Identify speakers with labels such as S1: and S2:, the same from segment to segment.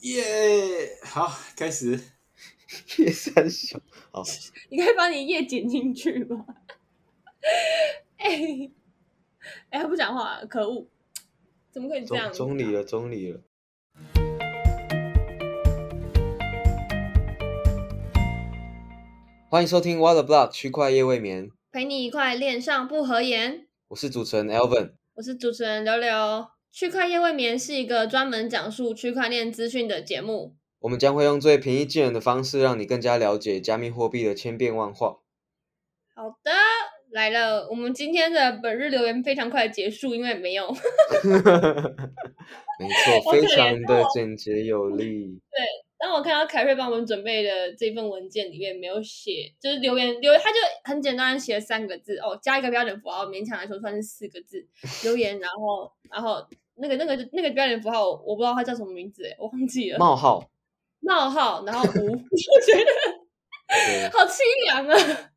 S1: 耶，好，开始。
S2: 叶三小，好，
S3: 你可以把你叶剪进去吗？哎、哎，他不讲话，可恶！怎么可以这
S2: 中
S3: 样？
S2: 中理了，中理了。欢迎收听 the Block 区块夜未眠，
S3: 陪你一块恋上不合言。
S2: 我是主持人 Elvin，。
S3: 我是主持人刘刘。区块夜未眠是一个专门讲述区块链资讯的节目。
S2: 我们将会用最平易近人的方式，让你更加了解加密货币的千变万化。
S3: 好的，来了，我们今天的本日留言非常快地结束，因为没有。
S2: 没错，非常的
S3: 哦
S2: 简洁有力。
S3: 对当我看到凯瑞帮我们准备的这份文件里面没有写，就是留言留言，他就很简单地写了三个字哦，加一个标点符号，勉强来说算是四个字留言，然后然后那个那个那个标点符号我我不知道它叫什么名字，诶我忘记了，
S2: 冒号，
S3: 冒号，然后无，我觉得，好凄凉啊。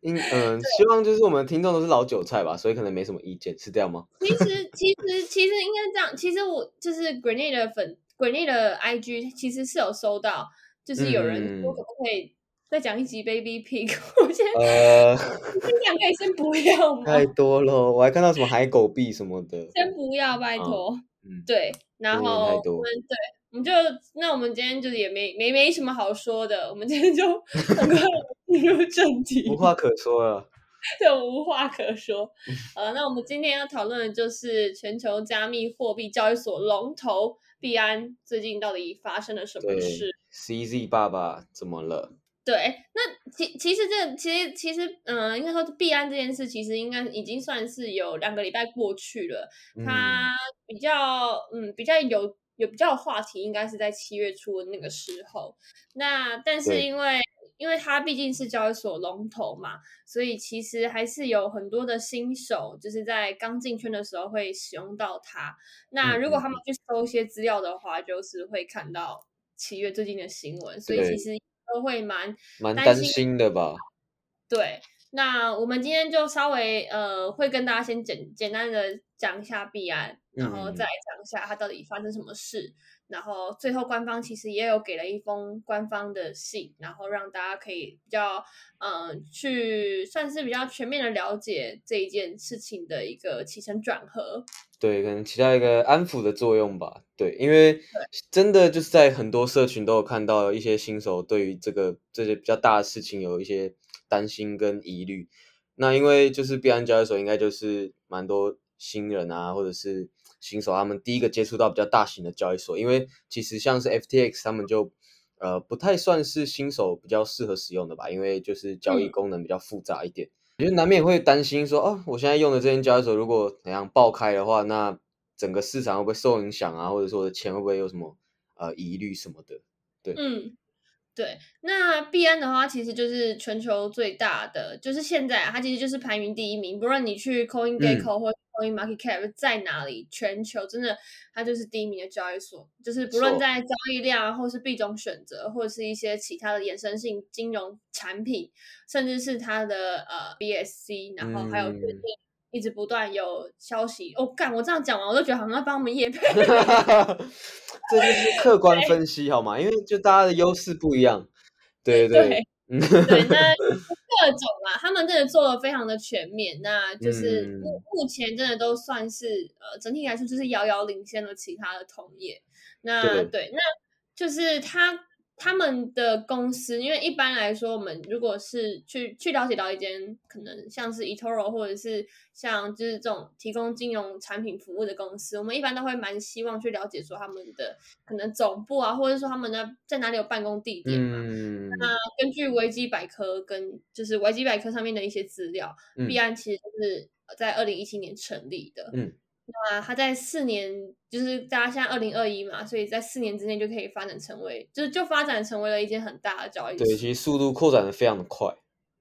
S2: 因 嗯，希望就是我们听众都是老韭菜吧，所以可能没什么意见，是这样吗？
S3: 其实其实其实应该这样，其实我就是 Grenade 的粉 Grenade 的 IG 其实是有收到，就是有人说
S2: 嗯
S3: 可不可以再讲一集 Baby Pig，我先
S2: 呃，
S3: 尽量可以先不要 吗？
S2: 太多了，我还看到什么海狗币什么的。
S3: 先不要，拜托。
S2: 嗯，
S3: 对，然后我们对，我们就那我们今天就是也没没没什么好说的，我们今天就很快进入正题。
S2: 无话可说了。
S3: 对，无话可说。呃，那我们今天要讨论的就是全球加密货币交易所龙头币安最近到底发生了什么事
S2: ？，CZ 爸爸怎么了？
S3: 对，那其其实这其实其实嗯、呃应该说币安这件事，其实应该已经算是有两个礼拜过去了。
S2: 嗯
S3: 它比较嗯比较有有比较有话题，应该是在七月初的那个时候。那但是因为因为它毕竟是交易所龙头嘛，所以其实还是有很多的新手，就是在刚进圈的时候会使用到它。那
S2: 嗯
S3: 如果他们去搜一些资料的话，就是会看到七月最近的新闻，所以其实都会蛮
S2: 蛮担
S3: 担心
S2: 心的吧？
S3: 对，那我们今天就稍微呃，会跟大家先简简单的讲一下币安，然后
S2: 嗯
S3: 再讲一下它到底发生什么事，然后最后官方其实也有给了一封官方的信，然后让大家可以比较嗯、呃去算是比较全面的了解这一件事情的一个起承转合。
S2: 对，可能起到一个安抚的作用吧。对，因为真的就是在很多社群都有看到一些新手对于这个这些比较大的事情有一些担心跟疑虑。那因为就是币安交易所应该就是蛮多新人啊，或者是新手他们第一个接触到比较大型的交易所，因为其实像是 FTX 他们就呃不太算是新手比较适合使用的吧，因为就是交易
S3: 嗯
S2: 功能比较复杂一点。我觉得难免会担心说，哦，我现在用的这间交易所如果怎样爆开的话，那整个市场会不会受影响啊？或者说我的钱会不会有什么呃疑虑什么的？
S3: 对嗯，对。那币安的话，其实就是全球最大的，就是现在啊，它其实就是排名第一名。不论你去 CoinGecko 或 Coin Market Cap 在哪里，全球真的它就是第一名的交易所。就是不论在交易量，或是币种选择，或者是一些其他的衍生性金融产品，甚至是它的呃 BSC，然后还有最近
S2: 嗯
S3: 一直不断有消息。哦，干，我这样讲完，我都觉得好像在帮我们业配。
S2: 这就是客观分析好吗？因为就大家的优势不一样，对对
S3: 对，那 各种啊，他们真的做的非常的全面，那就是
S2: 嗯。
S3: 目目前真的都算是呃整体来说就是遥遥领先了其他的同业。那
S2: 对。
S3: 对，那就是他他们的公司，因为一般来说，我们如果是去去了解到一间可能像是 eToro 或者是像就是这种提供金融产品服务的公司，我们一般都会蛮希望去了解说他们的可能总部啊，或者说他们的在哪里有办公地点嘛。
S2: 嗯，
S3: 那根据维基百科跟就是维基百科上面的一些资料，
S2: 嗯
S3: 币安其实就是在二零一七年成立的。
S2: 嗯，
S3: 那它在四年，就是大家现在二零二一嘛，所以在四年之内就可以发展成为，就是就发展成为了一间很大的交易所。
S2: 对，其实速度扩展的非常的快，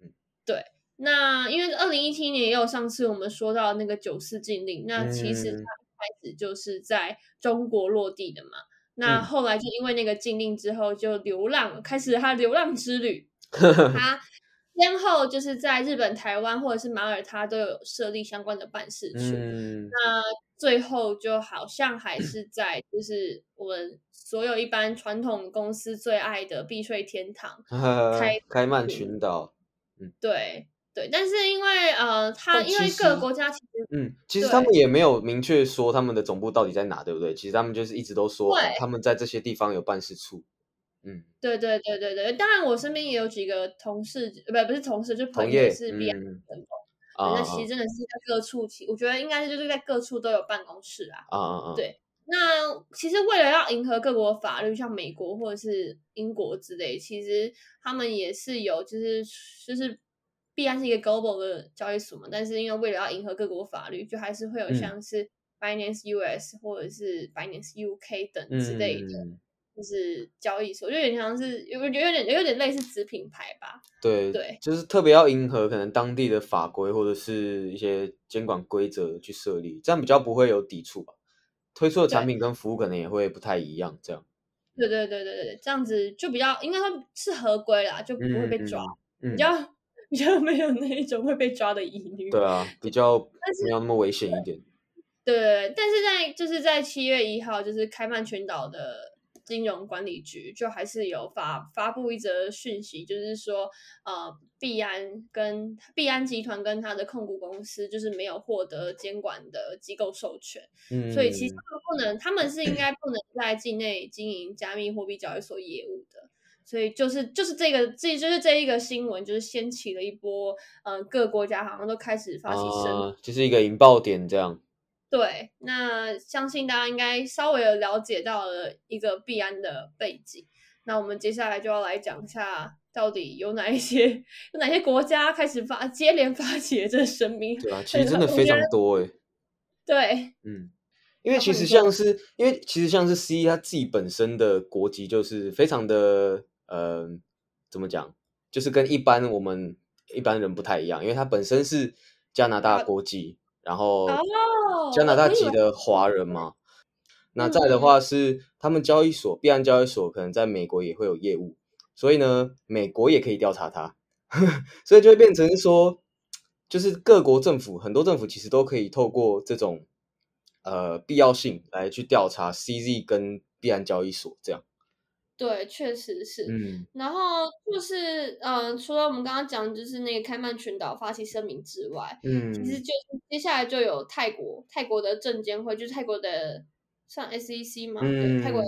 S2: 嗯，对
S3: 那因为二零一七年也有上次我们说到那个九四禁令，那其实它开始就是在中国落地的嘛。那
S2: 嗯
S3: 后来就因为那个禁令之后，就流浪，开始他流浪之旅。他先后就是在日本、台湾或者是马耳他都有设立相关的办事处。
S2: 嗯，
S3: 那最后就好像还是在就是我们所有一般传统公司最爱的避税天堂 开
S2: 开曼群岛。
S3: 对对，但是因为呃，它因为各个国家其实
S2: 嗯，其实他们也没有明确说他们的总部到底在哪，对不对？其实他们就是一直都说他们在这些地方有办事处。嗯，
S3: 对对对对对，当然我身边也有几个同事，不不是同事，就朋友是 B 安员工。那其实真的是在各处，其我觉得应该是就是在各处都有办公室啊。
S2: 啊啊啊！
S3: 对，那其实为了要迎合各国法律，像美国或者是英国之类，其实他们也是有，就是就是必然是一个 global 的交易所嘛。但是因为为了要迎合各国法律，就还是会有像是 Binance US 或者是 Binance UK 等之类的。就是交易所，就有点像是有有有点有点类似子品牌吧。
S2: 对
S3: 对，
S2: 就是特别要迎合可能当地的法规或者是一些监管规则去设立，这样比较不会有抵触吧。推出的产品跟服务可能也会不太一样，这样。
S3: 对对对对对，这样子就比较应该说是合规啦，就不会被抓，比较比较没有那一种会被抓的疑虑。
S2: 对啊，比较没有那么危险一点。
S3: 对，但是在就是在七月一号，就是开曼群岛的。金融管理局就还是有发发布一则讯息，就是说，呃，币安跟币安集团跟他的控股公司就是没有获得监管的机构授权，嗯，所以其实不能，他们是应该不能在境内经营加密货币交易所业务的，所以就是就是这个这就是这一个新闻，就是掀起了一波，呃，各国家好像都开始发起声，
S2: 就是一个引爆点这样。
S3: 对，那相信大家应该稍微有了解到了一个币安的背景。那我们接下来就要来讲一下，到底有哪一些有哪些国家开始发接连发起这声明？
S2: 对啊，其实真的非常多哎。
S3: 对，
S2: 嗯，因为其实像是因为其实像是 C 他自己本身的国籍就是非常的呃，怎么讲，就是跟一般我们一般人不太一样，因为他本身是加拿大国籍。然后加拿大籍的华人嘛，那再的话是他们交易所，币安交易所可能在美国也会有业务，所以呢，美国也可以调查他，所以就会变成说，就是各国政府很多政府其实都可以透过这种呃必要性来去调查 CZ 跟币安交易所这样。
S3: 对，确实是。嗯，然后就是，嗯，除了我们刚刚讲，就是那个开曼群岛发起声明之外，嗯，其实就接下来就有泰国，泰国的证监会，就是泰国的算 SEC 嘛，对，泰国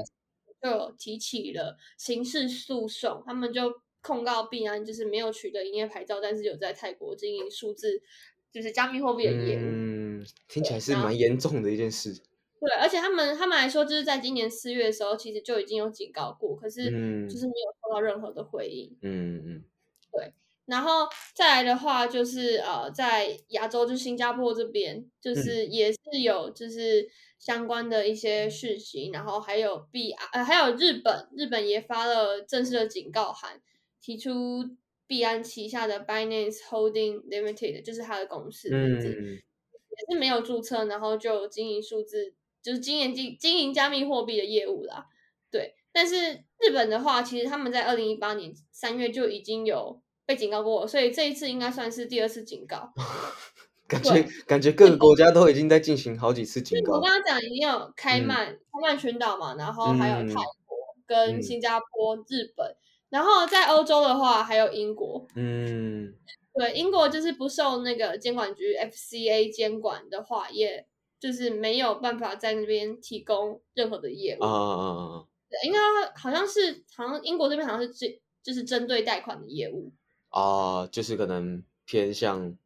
S3: 就有提起了刑事诉讼，他们就控告币安就是没有取得营业牌照，但是有在泰国经营数字就是加密货币的业务，
S2: 嗯，听起来是蛮严重的一件事。
S3: 对，而且他们他们来说，就是在今年四月的时候，其实就已经有警告过，可是就是没有收到任何的回应。
S2: 嗯嗯，
S3: 对。然后再来的话，就是呃，在亚洲，就新加坡这边，就是也是有就是相关的一些讯息，然后还有 B 呃还有日本，日本也发了正式的警告函，提出币安旗下的 Binance Holding Limited，就是他的公司名字，也是没有注册，然后就经营数字。就是经营经经营加密货币的业务啦，对。但是日本的话，其实他们在二零一八年三月就已经有被警告过，所以这一次应该算是第二次警告。
S2: 感觉感觉各个国家都已经在进行好几次警告。
S3: 我刚刚讲已经有开曼开曼群岛嘛，然后还有泰国跟新加坡、日本，然后在欧洲的话还有英国。
S2: 嗯，
S3: 对，英国就是不受那个监管局 FCA 监管的话也。就是没有办法在那边提供任何的业务
S2: 啊啊啊！
S3: 对，应该好像是好像英国这边好像是针就是针对贷款的业务
S2: 啊，就是可能偏向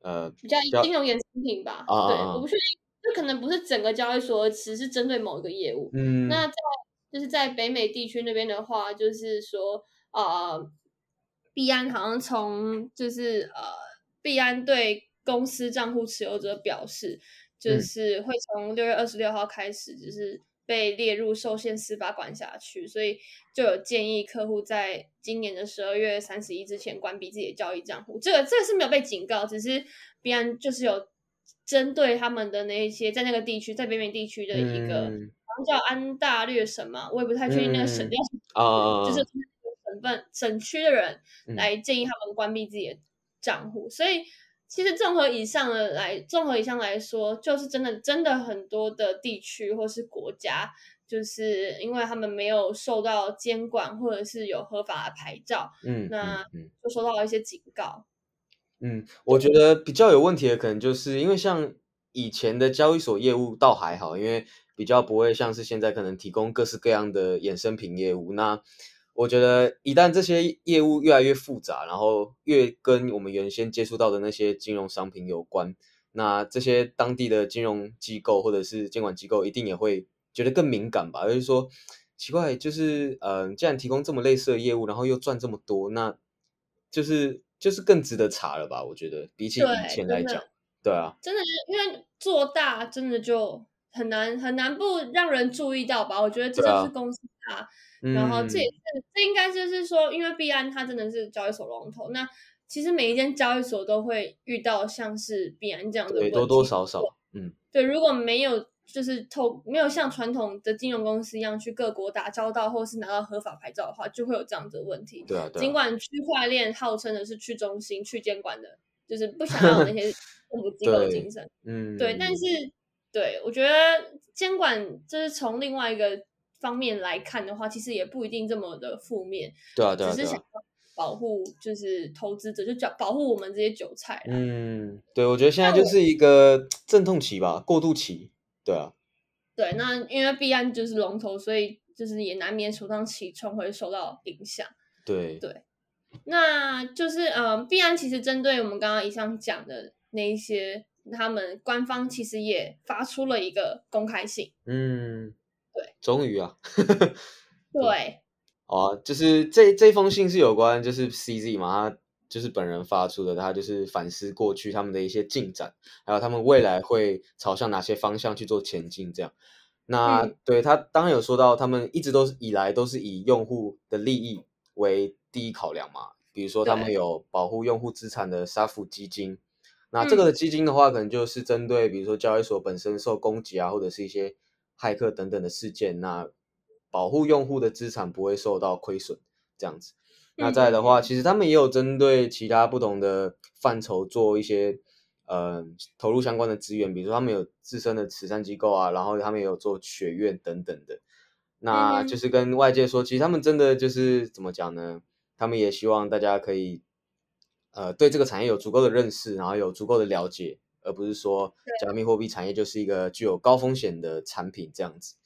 S2: 呃
S3: 比较金融衍生品吧。啊对，我不确定，就可能不是整个交易所，只是针对某一个业务。
S2: 嗯，
S3: 那在就是在北美地区那边的话，就是说啊，币安好像从就是呃，币安对公司账户持有者表示。就是会从六月二十六号开始，就是被列入受限司法管辖区，所以就有建议客户在今年的十二月三十一之前关闭自己的交易账户。这个这个是没有被警告，只是必然就是有针对他们的那一些在那个地区，在北美地区的一个好像叫安大略省嘛，我也不太确定那个省叫什么，就是省份省区的人来建议他们关闭自己的账户，所以。其实综合以上的来，综合以上来说，就是真的真的很多的地区或是国家，就是因为他们没有受到监管，或者是有合法的牌照，
S2: 嗯，
S3: 那就收到了一些警告。
S2: 嗯，我觉得比较有问题的可能就是因为像以前的交易所业务倒还好，因为比较不会像是现在可能提供各式各样的衍生品业务。那我觉得一旦这些业务越来越复杂，然后越跟我们原先接触到的那些金融商品有关，那这些当地的金融机构或者是监管机构一定也会觉得更敏感吧？就是说，奇怪，就是呃，既然提供这么类似的业务，然后又赚这么多，那就是就是更值得查了吧？我觉得比起以前来讲，对啊，
S3: 真的是因为做大，真的就很难很难不让人注意到吧？我觉得这就是公司大，然后这也
S2: 嗯
S3: 是这应该就是说，因为币安它真的是交易所龙头，那其实每一间交易所都会遇到像是币安这样的问题，
S2: 对多多少少，嗯，
S3: 对，如果没有就是透没有像传统的金融公司一样去各国打交道，或是拿到合法牌照的话，就会有这样的问题。
S2: 对啊，对啊，
S3: 尽管区块链号称的是去中心、去监管的，就是不想要有那些 政府机构的精神。
S2: 嗯，
S3: 对，但是对我觉得监管就是从另外一个方面来看的话，其实也不一定这么的负面，
S2: 对啊，对啊，
S3: 只是想。保护就是投资者，就保保护我们这些韭菜。
S2: 嗯，对，我觉得现在就是一个阵痛期吧，过渡期，对啊，
S3: 对，那因为币安就是龙头，所以就是也难免首当其冲会受到影响。
S2: 对，
S3: 对那就是嗯，币安其实针对我们刚刚以上讲的那一些，他们官方其实也发出了一个公开信。
S2: 嗯，
S3: 对，
S2: 终于啊，
S3: 对，
S2: 哦，就是这这封信是有关就是 CZ 嘛，他就是本人发出的，他就是反思过去他们的一些进展，还有他们未来会朝向哪些方向去做前进，这样。那、
S3: 嗯
S2: 对他当然有说到，他们一直都是以来都是以用户的利益为第一考量嘛，比如说他们有保护用户资产的杀福基金。那这个的基金的话，可能就是针对比如说交易所本身受攻击啊，或者是一些骇客等等的事件，那保护用户的资产不会受到亏损，这样子。那再来的话，其实他们也有针对其他不同的范畴做一些呃投入相关的资源，比如说他们有自身的慈善机构啊，然后他们也有做学院等等的。那就是跟外界说，其实他们真的就是怎么讲呢？他们也希望大家可以呃对这个产业有足够的认识，然后有足够的了解，而不是说加密货币产业就是一个具有高风险的产品这样子。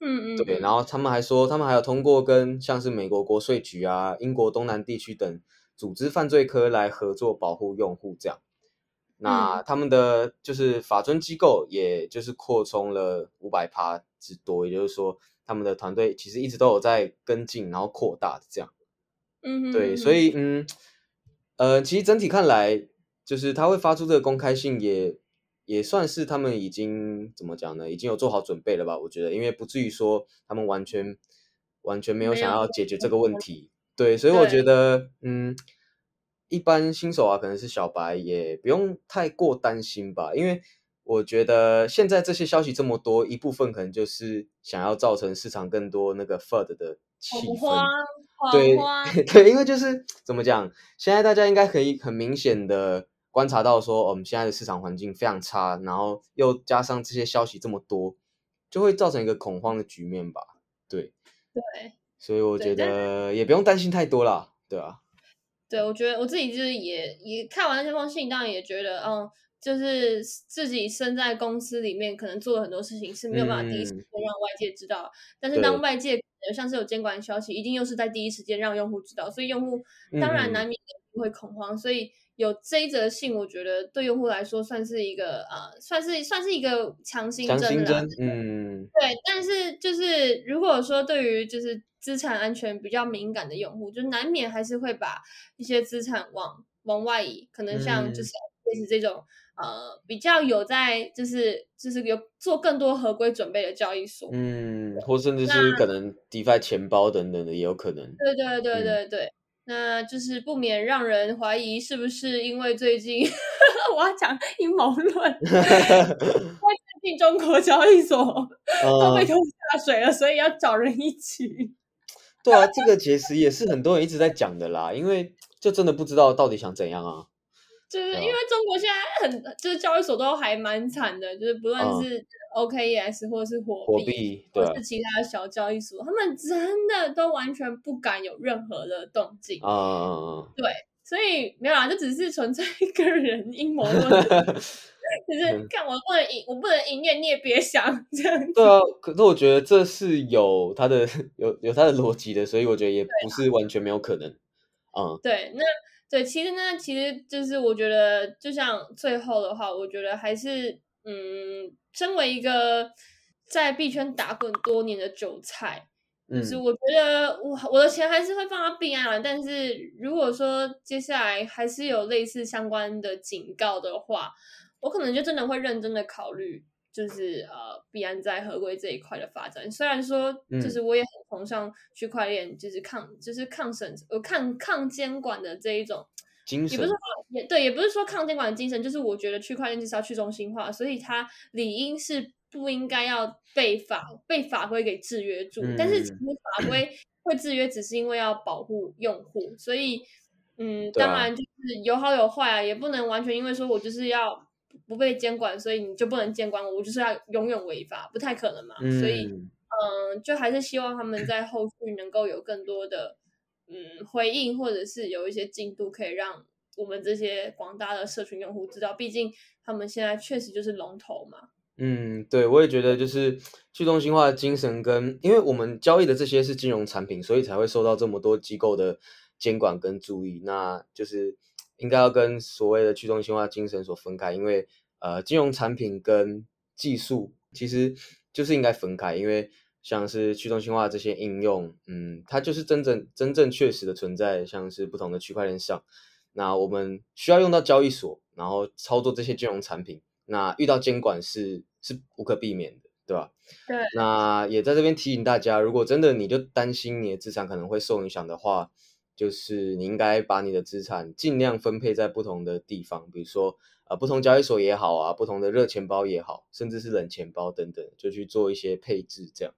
S3: 嗯嗯，
S2: 对，
S3: 嗯
S2: 然后他们还说，他们还有通过跟像是美国国税局啊、英国东南地区等组织犯罪科来合作保护用户，这样。那
S3: 嗯
S2: 他们的就是法尊机构，也就是扩充了五百趴之多，也就是说，他们的团队其实一直都有在跟进，然后扩大这样。
S3: 嗯哼，
S2: 对，
S3: 嗯
S2: 所以嗯，呃，其实整体看来，就是他会发出这个公开信也，也算是他们已经怎么讲呢？已经有做好准备了吧？我觉得，因为不至于说他们完全完全没有想要解决这个问题。对，所以我觉得，嗯，一般新手啊，可能是小白，也不用太过担心吧，因为我觉得现在这些消息这么多，一部分可能就是想要造成市场更多那个 FUD 的气
S3: 恐
S2: 氛。
S3: 慌，
S2: 对
S3: 恐慌，
S2: 对，因为就是怎么讲，现在大家应该可以很明显的观察到说，哦我们现在的市场环境非常差，然后又加上这些消息这么多，就会造成一个恐慌的局面吧。对，
S3: 对。
S2: 所以我觉得也不用担心太多啦，对啊，
S3: 对，我觉得我自己就是也也看完那封信，当然也觉得，嗯，就是自己身在公司里面，可能做了很多事情是没有办法第一时
S2: 嗯
S3: 间让外界知道。但是当外界呃像是有监管消息，一定又是在第一时间让用户知道，所以用户当然
S2: 嗯
S3: 难免会恐慌。所以有这一则信，我觉得对用户来说算是一个呃，算是算是一个强心针啦。
S2: 嗯，
S3: 对，但是就是如果说对于就是资产安全比较敏感的用户，就难免还是会把一些资产往往外移，可能像就
S2: 嗯
S3: 是类似这种、呃比较有在就是就是有做更多合规准备的交易所。
S2: 嗯，或甚至是可能 DeFi 钱包等等的也有可能，
S3: 对对对
S2: 嗯
S3: 对对，那就是不免让人怀疑是不是因为最近 我要讲阴谋论，最近中国交易所都被
S2: 嗯，
S3: 拖下水了，所以要找人一起。
S2: 对啊，这个其实也是很多人一直在讲的啦，因为就真的不知道到底想怎样啊。
S3: 就是因为中国现在很，就是交易所都还蛮惨的，就是不论
S2: 嗯
S3: 是 OKES 或者是火
S2: 货
S3: 币，或是其他的小交易所，他们真的都完全不敢有任何的动静。
S2: 啊啊啊
S3: 所以没有啦，这只是存在一个人阴谋论，
S2: 啊！
S3: 就是看我不能赢，我不能营业，你也别想这样子。
S2: 对啊，可是我觉得这是有它的 有有它的逻辑的，所以我觉得也不是完全没有可能。嗯，
S3: 对，那对，其实呢，其实就是我觉得，就像最后的话，我觉得还是，嗯，身为一个在币圈打滚多年的韭菜，
S2: 嗯
S3: 就是我觉得我我的钱还是会放到币安了，但是如果说接下来还是有类似相关的警告的话，我可能就真的会认真的考虑。就是呃，必然在合规这一块的发展，虽然说就是我也很崇尚区块链，就是抗就是抗审呃抗抗监管的这一种。
S2: 精神
S3: 也不是说也对，也不是说抗监管的精神，就是我觉得区块链就是要去中心化，所以它理应是不应该要被法被法规给制约住。但是其实
S2: 嗯
S3: 法规 会制约，只是因为要保护用户，所以嗯，当然就是有好有坏啊，也不能完全因为说我就是要不被监管，所以你就不能监管我，我就是要永远违法，不太可能嘛。所以
S2: 嗯
S3: 嗯，就还是希望他们在后续能够有更多的嗯回应，或者是有一些进度，可以让我们这些广大的社群用户知道。毕竟他们现在确实就是龙头嘛。
S2: 嗯，对，我也觉得就是去中心化的精神跟，因为我们交易的这些是金融产品，所以才会受到这么多机构的监管跟注意。那就是应该要跟所谓的去中心化精神所分开，因为呃，金融产品跟技术其实就是应该分开，因为像是去中心化这些应用，嗯，它就是真正真正确实的存在，像是不同的区块链上。那我们需要用到交易所，然后操作这些金融产品。那遇到监管是是无可避免的，对吧？
S3: 对。
S2: 那也在这边提醒大家，如果真的你就担心你的资产可能会受影响的话，就是你应该把你的资产尽量分配在不同的地方，比如说呃不同交易所也好啊，不同的热钱包也好，甚至是冷钱包等等，就去做一些配置，这样。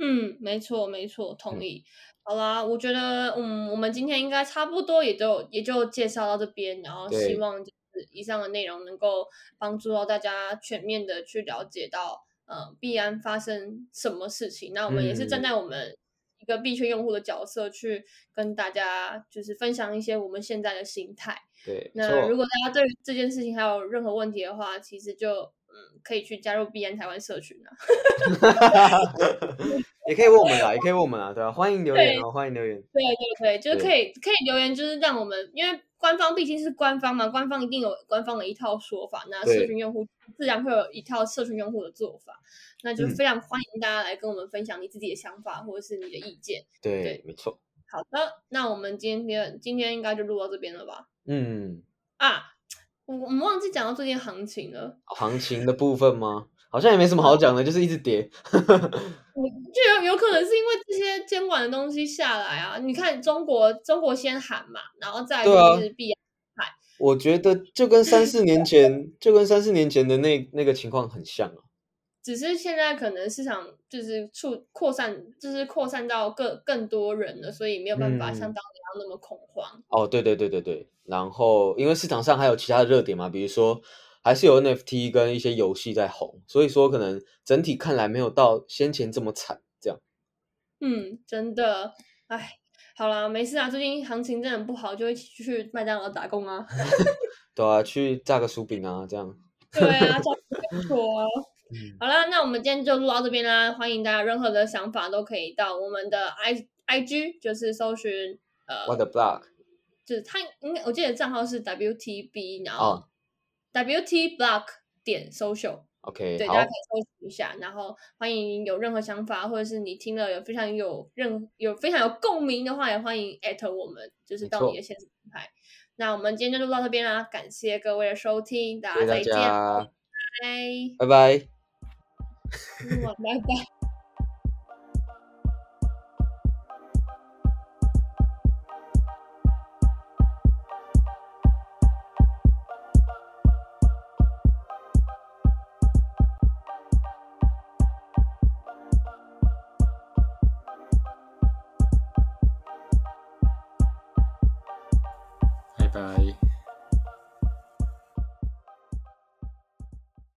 S3: 嗯，没错，没错，同意。好啦，我觉得，嗯，我们今天应该差不多也就也就介绍到这边，然后希望就是以上的内容能够帮助到大家全面的去了解到，呃，必然发生什么事情。那我们也是站在我们一个币圈用户的角色去跟大家就是分享一些我们现在的心态。
S2: 对，
S3: 那如果大家对这件事情还有任何问题的话，其实就嗯可以去加入币安台湾社群啊。
S2: 也可以问我们啊，也可以问我们啊，对吧、欢迎留言啊，欢迎留言。
S3: 对对对，就是可以可以留言，就是让我们，因为官方毕竟是官方嘛，官方一定有官方的一套说法，那社群用户自然会有一套社群用户的做法，那就非常欢迎大家来跟我们分享你自己的想法或者是你的意见。
S2: 对，
S3: 对
S2: 没错。
S3: 好的，那我们今天今天应该就录到这边了吧？
S2: 嗯，
S3: 啊，我我们忘记讲到最近行情了，
S2: 行情的部分吗？好像也没什么好讲的，就是一直跌。
S3: 就有有可能是因为这些监管的东西下来啊。你看中国，中国先喊嘛，然后再就是币安喊。
S2: 我觉得就跟三四年前，就跟三四年前的那那个情况很像啊。
S3: 只是现在可能市场就是触扩散，就是扩散到更更多人了，所以没有办法像当年要那么恐慌。
S2: 哦，对对对对对。然后因为市场上还有其他的热点嘛，比如说还是有 NFT 跟一些游戏在红，所以说可能整体看来没有到先前这么惨。这样。
S3: 嗯，真的，哎，好啦，没事啊。最近行情真的不好，就一起去麦当劳打工啊。
S2: 对啊，去炸个薯饼啊，这样。
S3: 对啊，炸不错啊。好啦，那我们今天就录到这边啦。欢迎大家任何的想法都可以到我们的 i i g，就是搜寻呃
S2: What the block，
S3: 就是他应该我记得账号是 w t b，然后
S2: 哦
S3: w t block 点 social。
S2: OK，
S3: 对，大家可以搜寻一下，然后欢迎有任何想法，或者是你听了有非常有任有非常有共鸣的话，也欢迎艾特我们，就是到你的现实平台。那我们今天就录到这边啦，感谢各位的收听，大家再见，拜，
S2: 拜，拜
S3: 拜。嗯
S1: 拜拜。